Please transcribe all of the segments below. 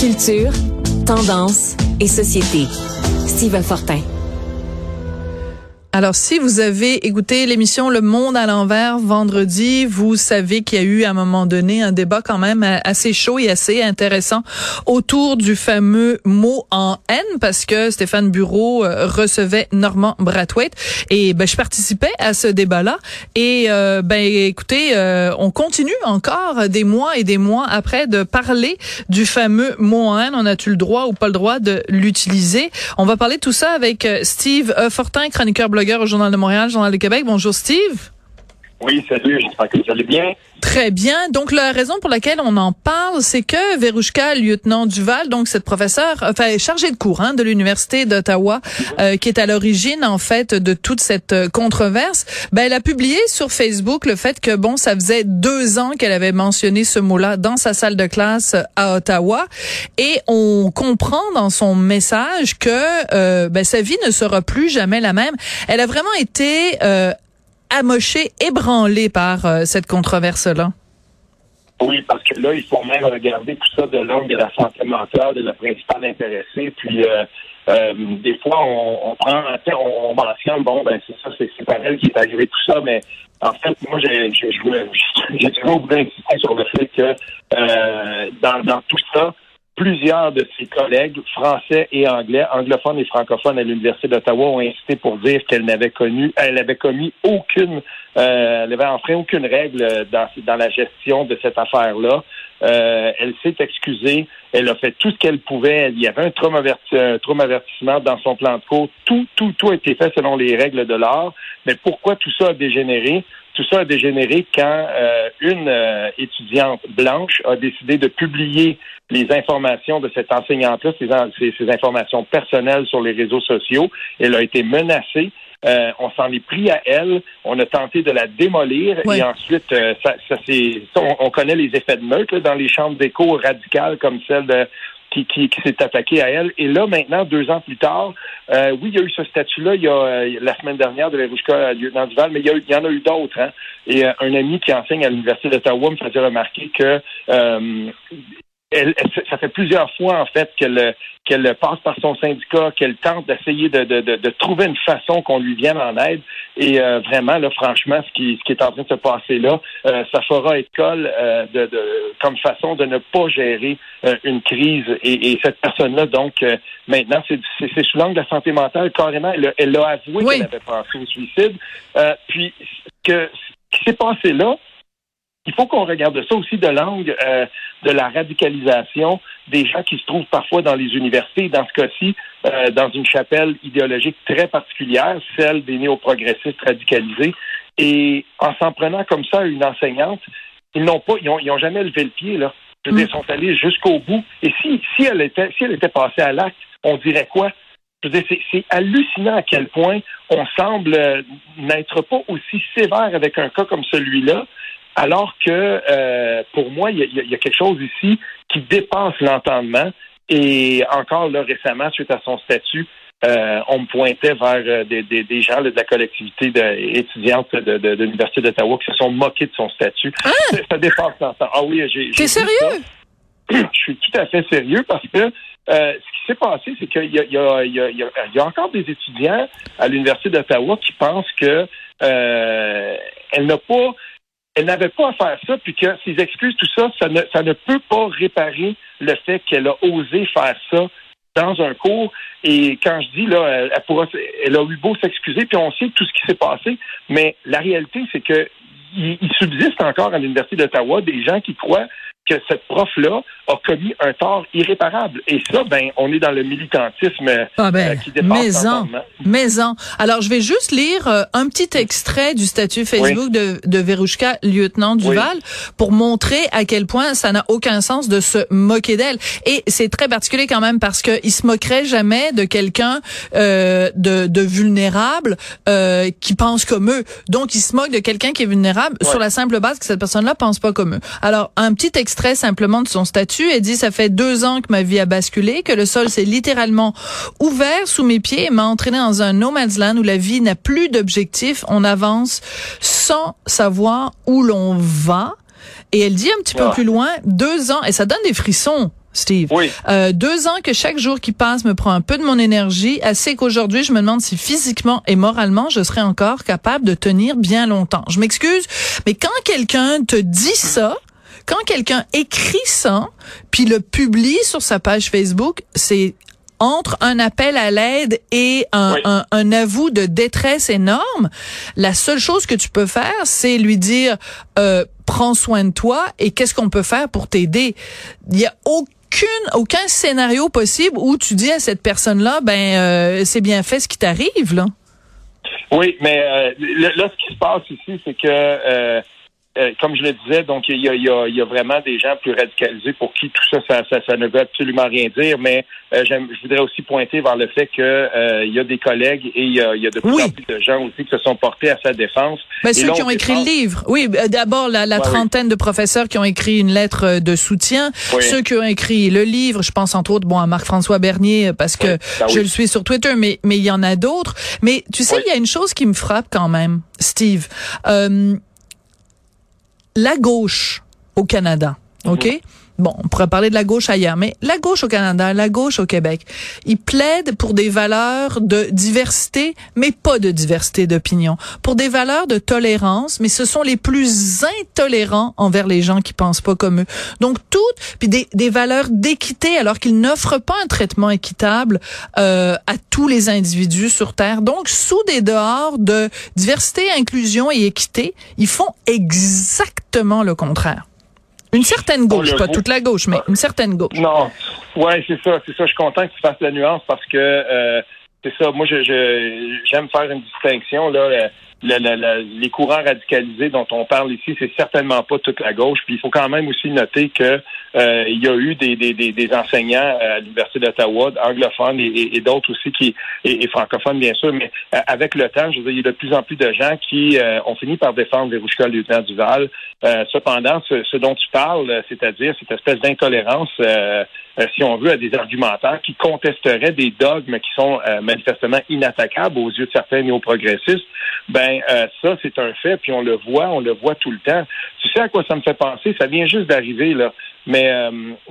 Culture, tendance et société. Steve Fortin. Alors, si vous avez écouté l'émission Le Monde à l'envers vendredi, vous savez qu'il y a eu à un moment donné un débat quand même assez chaud et assez intéressant autour du fameux mot en haine parce que Stéphane Bureau euh, recevait Normand Brathwaite. Et ben je participais à ce débat-là. Et euh, ben écoutez, euh, on continue encore des mois et des mois après de parler du fameux mot en haine. On a-tu le droit ou pas le droit de l'utiliser? On va parler de tout ça avec Steve Fortin, chroniqueur blogueur au Journal de Montréal, Journal de Québec. Bonjour Steve. Oui, salut, j'espère que vous allez bien. Très bien. Donc la raison pour laquelle on en parle, c'est que Verouchka, lieutenant Duval, donc cette professeure, enfin chargée de cours hein, de l'université d'Ottawa, euh, qui est à l'origine en fait de toute cette euh, controverse, ben elle a publié sur Facebook le fait que bon, ça faisait deux ans qu'elle avait mentionné ce mot-là dans sa salle de classe à Ottawa, et on comprend dans son message que euh, ben, sa vie ne sera plus jamais la même. Elle a vraiment été amoché, ébranlé par euh, cette controverse-là? Oui, parce que là, il faut même regarder tout ça de l'angle de la santé mentale de la principale intéressée. Puis, euh, euh, des fois, on, on prend, on, on mentionne, bon, ben c'est ça, c'est par elle qui est arrivé tout ça, mais en fait, moi, j'ai toujours voulu insister sur le fait que dans tout ça, plusieurs de ses collègues français et anglais, anglophones et francophones à l'Université d'Ottawa ont insisté pour dire qu'elle n'avait connu, elle avait commis aucune, euh, elle avait enfreint aucune règle dans, dans la gestion de cette affaire-là. Euh, elle s'est excusée, elle a fait tout ce qu'elle pouvait. Il y avait un traumavertissement dans son plan de cours. Tout, tout, tout a été fait selon les règles de l'art. Mais pourquoi tout ça a dégénéré? Tout ça a dégénéré quand euh, une euh, étudiante blanche a décidé de publier les informations de cette enseignante-là, ces, informations personnelles sur les réseaux sociaux. Elle a été menacée. Euh, on s'en est pris à elle, on a tenté de la démolir et ensuite, ça, ça c'est, on, connaît les effets de meute dans les chambres d'écho radicales comme celle de qui, s'est attaqué à elle. Et là, maintenant, deux ans plus tard, euh, oui, il y a eu ce statut-là il y a euh, la semaine dernière de Verouchka lieutenant Duval, mais il y, a y en a eu d'autres. Hein. Et euh, un ami qui enseigne à l'Université d'Ottawa me faisait remarquer que elle, ça fait plusieurs fois en fait qu'elle qu'elle passe par son syndicat, qu'elle tente d'essayer de, de, de, trouver une façon qu'on lui vienne en aide. Et euh, vraiment, là, franchement, ce qui, ce qui est en train de se passer là, euh, ça fera école euh, de, de, comme façon de ne pas gérer une crise. Et, et cette personne-là, donc, maintenant, c'est sous l'angle de la santé mentale, carrément, elle, elle a avoué qu'elle avait pensé au suicide. puis, que, ce qui s'est passé là, il faut qu'on regarde ça aussi de l'angle euh, de la radicalisation des gens qui se trouvent parfois dans les universités, dans ce cas-ci, euh, dans une chapelle idéologique très particulière, celle des néo-progressistes radicalisés. Et en s'en prenant comme ça à une enseignante, ils n'ont pas, ils ont, jamais levé le pied, là. Je veux dire, ils sont allés jusqu'au bout. Et si, si elle était, si elle était passée à l'acte, on dirait quoi? Je veux dire, c'est hallucinant à quel point on semble euh, n'être pas aussi sévère avec un cas comme celui-là, alors que euh, pour moi, il y, a quelque chose ici qui dépasse l'entendement. Et encore là, récemment, suite à son statut, euh, on me pointait vers euh, des, gens de la collectivité étudiante de, l'Université d'Ottawa qui se sont moqués de son statut. Ah! Ça, dépasse l'entendement. Ah oui, j'ai. T'es sérieux? Je suis tout à fait sérieux parce que ce qui s'est passé, c'est qu'il y, a, encore des étudiants à l'Université d'Ottawa qui pensent que elle n'a pas elle n'avait pas à faire ça, puis que ses excuses, tout ça, ça ne, peut pas réparer le fait qu'elle a osé faire ça dans un cours. Et quand je dis, là, elle, pourra, elle a eu beau s'excuser, puis on sait tout ce qui s'est passé, mais la réalité, c'est que il, subsiste encore à l'Université d'Ottawa des gens qui croient que cette prof-là a commis un tort irréparable. Et ça, ben, on est dans le militantisme ah ben, euh, qui dépasse maison, maison. Alors, je vais juste lire euh, un petit extrait du statut Facebook de, de Verouchka, lieutenant Duval, pour montrer à quel point ça n'a aucun sens de se moquer d'elle. Et c'est très particulier quand même parce qu'il se moquerait jamais de quelqu'un euh, de, de, vulnérable euh, qui pense comme eux. Donc, il se moque de quelqu'un qui est vulnérable sur la simple base que cette personne-là pense pas comme eux. Alors, un petit extrait simplement de son statut elle dit, ça fait deux ans que ma vie a basculé, que le sol s'est littéralement ouvert sous mes pieds et m'a entraîné dans un no man's land où la vie n'a plus d'objectif. On avance sans savoir où l'on va. Et elle dit un petit peu plus loin, deux ans, et ça donne des frissons. Steve. Oui. Euh, deux ans que chaque jour qui passe me prend un peu de mon énergie, assez qu'aujourd'hui, je me demande si physiquement et moralement, je serais encore capable de tenir bien longtemps. Je m'excuse, mais quand quelqu'un te dit ça, quand quelqu'un écrit ça, puis le publie sur sa page Facebook, c'est entre un appel à l'aide et un, un, un, avou de détresse énorme, la seule chose que tu peux faire, c'est lui dire euh, prends soin de toi et qu'est-ce qu'on peut faire pour t'aider? Il y a aucune aucun scénario possible où tu dis à cette personne-là, ben euh, c'est bien fait ce qui t'arrive là. Oui, mais euh, là, ce qui se passe ici, c'est que euh, euh, comme je le disais, donc il y a, y, a, y a, vraiment des gens plus radicalisés pour qui tout ça, ça, ça, ça ne veut absolument rien dire. Mais euh, je voudrais aussi pointer vers le fait que euh, il y a des collègues et il y a, y a, de plus en plus de gens aussi qui se sont portés à sa défense. Mais ceux qui ont écrit le livre, oui. D'abord la, la trentaine de professeurs qui ont écrit une lettre de soutien, ceux qui ont écrit le livre. Je pense entre autres bon à Marc-François Bernier parce que ben je le suis sur Twitter, mais mais il y en a d'autres. Mais tu sais, il y a une chose qui me frappe quand même, Steve. Euh, la gauche au Canada, OK? Bon, on pourrait parler de la gauche ailleurs, mais la gauche au Canada, la gauche au Québec, ils plaident pour des valeurs de diversité, mais pas de diversité d'opinion, pour des valeurs de tolérance, mais ce sont les plus intolérants envers les gens qui pensent pas comme eux. Donc toutes, puis des, des valeurs d'équité, alors qu'ils n'offrent pas un traitement équitable euh, à tous les individus sur Terre. Donc sous des dehors de diversité, inclusion et équité, ils font exactement le contraire. Une certaine gauche, pas toute la gauche, mais une certaine gauche. Non, ouais, c'est ça, c'est ça. Je suis content que tu fasses la nuance parce que euh, c'est ça. Moi, je j'aime faire une distinction là les courants radicalisés dont on parle ici, c'est certainement pas toute la gauche. Puis il faut quand même aussi noter que euh, il y a eu des, des, des, enseignants à l'université d'Ottawa, anglophones et, d'autres aussi qui et, francophones bien sûr, mais euh, avec le temps, je veux dire, il y a de plus en plus de gens qui euh, ont fini par défendre Verouchka lieutenant Duval. cependant, ce, ce, dont tu parles, c'est-à-dire cette espèce d'intolérance euh, si on veut, à des argumentaires qui contesteraient des dogmes qui sont euh, manifestement inattaquables aux yeux de certains néo-progressistes, ben euh, ça, c'est un fait, puis on le voit, on le voit tout le temps. Tu sais à quoi ça me fait penser? Ça vient juste d'arriver, là. Mais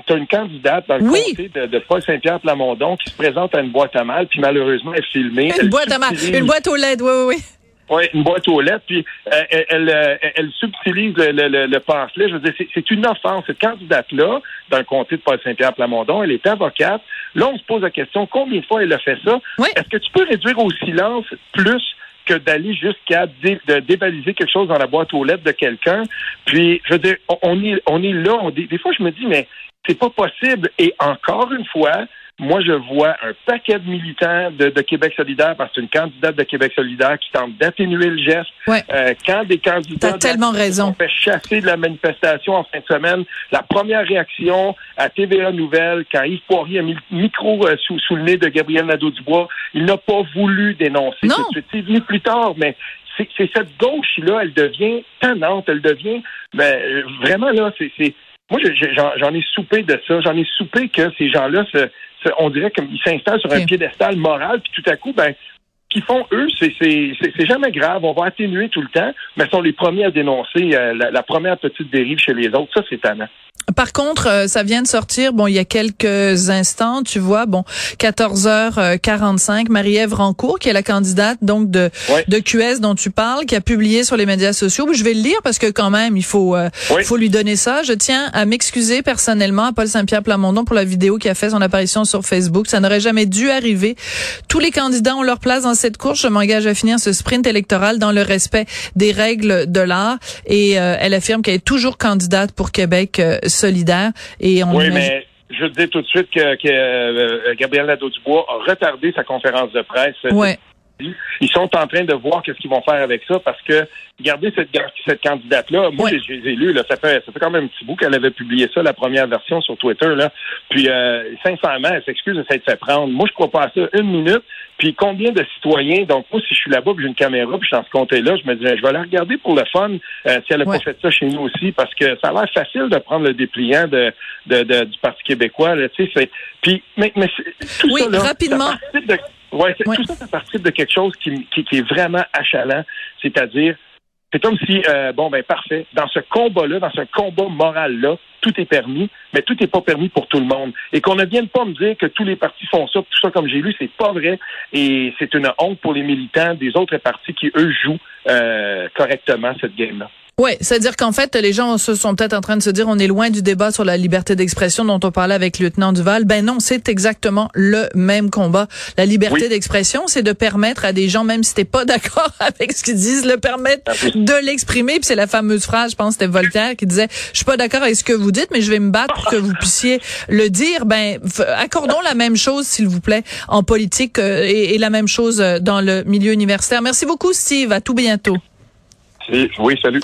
tu as une candidate dans le comté de, Paul Saint-Pierre Plamondon qui se présente à une boîte à mal, puis malheureusement, elle est filmée. Une boîte à mal, une boîte aux LED, oui, oui, oui. Oui, une boîte aux lettres, puis euh, elle, elle, elle, subtilise le, le, le, pamphlet. Je veux dire, c'est une offense. Cette candidate-là, dans le comté de Paul-Saint-Pierre Plamondon, elle est avocate. Là, on se pose la question, combien de fois elle a fait ça? Est-ce que tu peux réduire au silence plus que d'aller jusqu'à de débaliser quelque chose dans la boîte aux lettres de quelqu'un? Puis, je veux dire, on, est, on est là. On, des fois, je me dis, mais c'est pas possible. Et encore une fois, moi, je vois un paquet de militants de, Québec solidaire, parce que c'est une candidate de Québec solidaire qui tente d'atténuer le geste. Euh, quand des candidats As tellement raison. fait chasser de la manifestation en fin de semaine, la première réaction à TVA Nouvelle, quand Yves Poirier a mis le micro euh, sous, sous, le nez de Gabriel Nadeau-Dubois, il n'a pas voulu dénoncer. Non. C'est venu plus tard, mais c'est cette gauche-là, elle devient tannante, elle devient, mais ben, vraiment là, c'est moi, j'en ai soupé de ça. J'en ai soupé que ces gens-là, on dirait qu'ils s'installent sur un piédestal moral, puis tout à coup, ben, qu'ils font, eux, c'est jamais grave. On va atténuer tout le temps, mais sont les premiers à dénoncer euh, la, la, première petite dérive chez les autres. Ça, c'est tannant. Par contre, euh, ça vient de sortir, bon, il y a quelques instants, tu vois, bon, 14h45, Marie-Ève Rancourt, qui est la candidate donc de de QS dont tu parles, qui a publié sur les médias sociaux. Je vais le lire parce que quand même, il faut euh, faut lui donner ça. Je tiens à m'excuser personnellement à Paul Saint-Pierre Plamondon pour la vidéo qui a fait son apparition sur Facebook. Ça n'aurait jamais dû arriver. Tous les candidats ont leur place dans cette course. Je m'engage à finir ce sprint électoral dans le respect des règles de l'art. Et euh, elle affirme qu'elle est toujours candidate pour Québec solidaire. Et on oui, mais je dis tout de suite que, que euh, Gabriel Nadeau-Dubois a retardé sa conférence de presse. Ouais. Ils sont en train de voir qu'est-ce qu'ils vont faire avec ça parce que regardez cette, cette candidate-là. Moi, je les ai lus. Là, ça fait ça fait quand même un petit bout qu'elle avait publié ça, la première version sur Twitter. Là. Puis euh, sincèrement, elle s'excuse de s'être fait prendre. Moi, je crois pas à ça une minute. Puis combien de citoyens, donc moi, si je suis là-bas, j'ai une caméra, puis je suis dans ce comté-là, je me dis, je vais la regarder pour le fun, euh, si elle a pas fait ça chez nous aussi, parce que ça a l'air facile de prendre le dépliant de, de, de du Parti québécois. Là, tu sais, puis, mais, mais tout oui, ça, là, rapidement. Ouais, tout ça, c'est partir de quelque chose qui, qui, est vraiment achalant, c'est-à-dire C'est comme si, euh, bon, ben parfait, dans ce combat-là, dans ce combat moral-là, tout est permis, mais tout n'est pas permis pour tout le monde. Et qu'on ne vienne pas me dire que tous les partis font ça, tout ça comme j'ai lu, c'est pas vrai. Et c'est une honte pour les militants des autres partis qui, eux, jouent euh, correctement cette game-là. Oui, c'est-à-dire qu'en fait, les gens se sont peut-être en train de se dire on est loin du débat sur la liberté d'expression dont on parlait avec le lieutenant Duval. Ben non, c'est exactement le même combat. La liberté d'expression, c'est de permettre à des gens, même si t'es pas d'accord avec ce qu'ils disent, le permettre ah de l'exprimer. Puis c'est la fameuse phrase, je pense, c'était Voltaire qui disait je suis pas d'accord avec ce que vous dites, mais je vais me battre pour que vous puissiez le dire. Ben accordons la même chose, s'il vous plaît, en politique euh, et, et la même chose euh, dans le milieu universitaire. Merci beaucoup, Steve. À tout bientôt. Oui, salut.